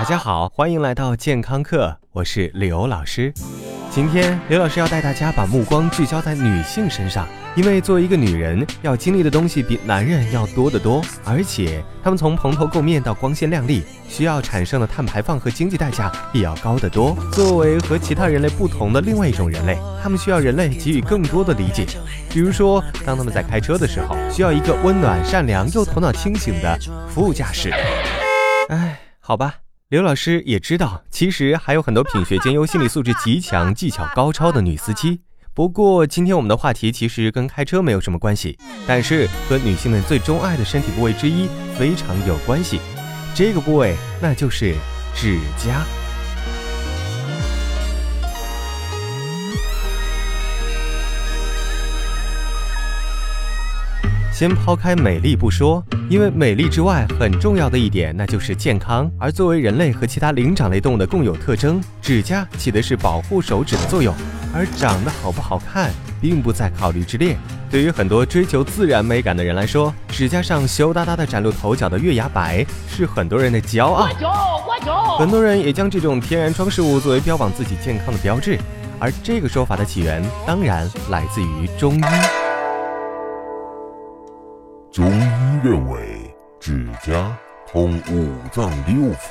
大家好，欢迎来到健康课，我是刘老师。今天刘老师要带大家把目光聚焦在女性身上，因为作为一个女人，要经历的东西比男人要多得多，而且她们从蓬头垢面到光鲜亮丽，需要产生的碳排放和经济代价也要高得多。作为和其他人类不同的另外一种人类，她们需要人类给予更多的理解。比如说，当他们在开车的时候，需要一个温暖、善良又头脑清醒的副驾驶。哎，好吧。刘老师也知道，其实还有很多品学兼优、心理素质极强、技巧高超的女司机。不过，今天我们的话题其实跟开车没有什么关系，但是和女性们最钟爱的身体部位之一非常有关系。这个部位那就是指甲。先抛开美丽不说，因为美丽之外很重要的一点，那就是健康。而作为人类和其他灵长类动物的共有特征，指甲起的是保护手指的作用。而长得好不好看，并不在考虑之列。对于很多追求自然美感的人来说，指甲上羞答答的崭露头角的月牙白是很多人的骄傲。很多人也将这种天然装饰物作为标榜自己健康的标志。而这个说法的起源，当然来自于中医。中医认为，指甲通五脏六腑，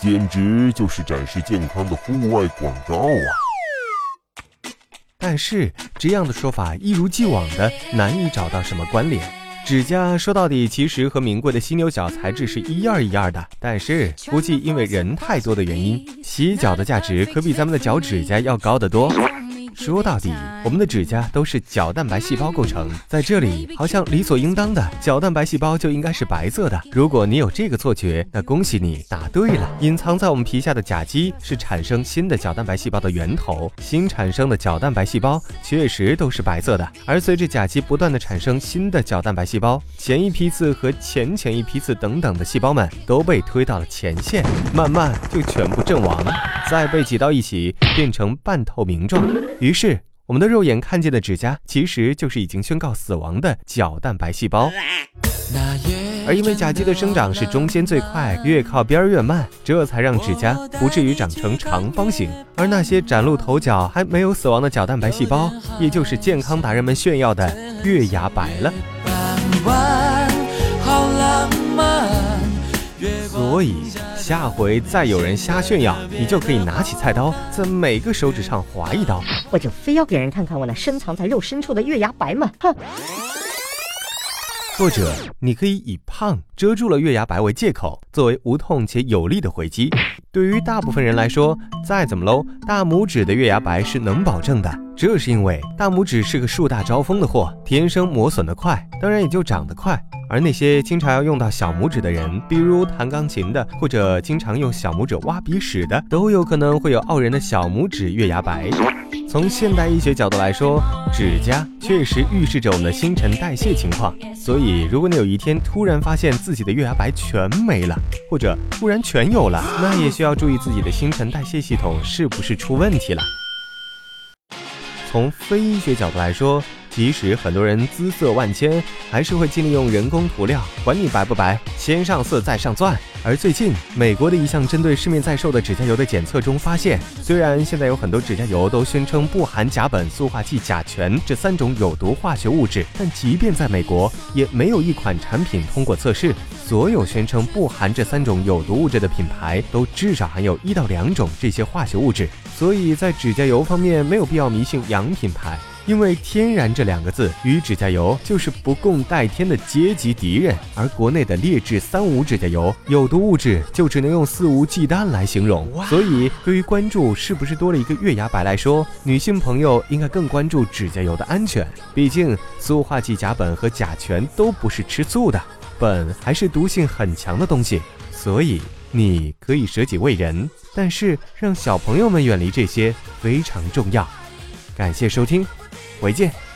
简直就是展示健康的户外广告啊！但是这样的说法一如既往的难以找到什么关联。指甲说到底其实和名贵的犀牛角材质是一样一样的，但是估计因为人太多的原因，洗脚的价值可比咱们的脚趾甲要高得多。说到底，我们的指甲都是角蛋白细胞构成，在这里好像理所应当的角蛋白细胞就应该是白色的。如果你有这个错觉，那恭喜你答对了。隐藏在我们皮下的甲基是产生新的角蛋白细胞的源头，新产生的角蛋白细胞确实都是白色的。而随着甲基不断的产生新的角蛋白细胞，前一批次和前前一批次等等的细胞们都被推到了前线，慢慢就全部阵亡，再被挤到一起变成半透明状。于是，我们的肉眼看见的指甲，其实就是已经宣告死亡的角蛋白细胞。而因为甲基的生长是中间最快，越靠边越慢，这才让指甲不至于长成长方形。而那些崭露头角还没有死亡的角蛋白细胞，也就是健康达人们炫耀的月牙白了。所以。下回再有人瞎炫耀，你就可以拿起菜刀，在每个手指上划一刀。我就非要给人看看我那深藏在肉深处的月牙白吗？哼！或者，你可以以胖遮住了月牙白为借口，作为无痛且有力的回击。对于大部分人来说，再怎么 low，大拇指的月牙白是能保证的。这是因为大拇指是个树大招风的货，天生磨损的快，当然也就长得快。而那些经常要用到小拇指的人，比如弹钢琴的，或者经常用小拇指挖鼻屎的，都有可能会有傲人的小拇指月牙白。从现代医学角度来说，指甲确实预示着我们的新陈代谢情况。所以，如果你有一天突然发现自己的月牙白全没了，或者突然全有了，那也需要注意自己的新陈代谢系统是不是出问题了。从非医学角度来说。即使很多人姿色万千，还是会尽力用人工涂料，管你白不白，先上色再上钻。而最近，美国的一项针对市面在售的指甲油的检测中发现，虽然现在有很多指甲油都宣称不含甲苯、塑化剂、甲醛这三种有毒化学物质，但即便在美国，也没有一款产品通过测试。所有宣称不含这三种有毒物质的品牌，都至少含有一到两种这些化学物质。所以在指甲油方面，没有必要迷信洋品牌。因为“天然”这两个字与指甲油就是不共戴天的阶级敌人，而国内的劣质三无指甲油有毒物质就只能用肆无忌惮来形容。所以，对于关注是不是多了一个月牙白来说，女性朋友应该更关注指甲油的安全。毕竟，塑化剂、甲苯和甲醛都不是吃素的，苯还是毒性很强的东西。所以，你可以舍己为人，但是让小朋友们远离这些非常重要。感谢收听。回见。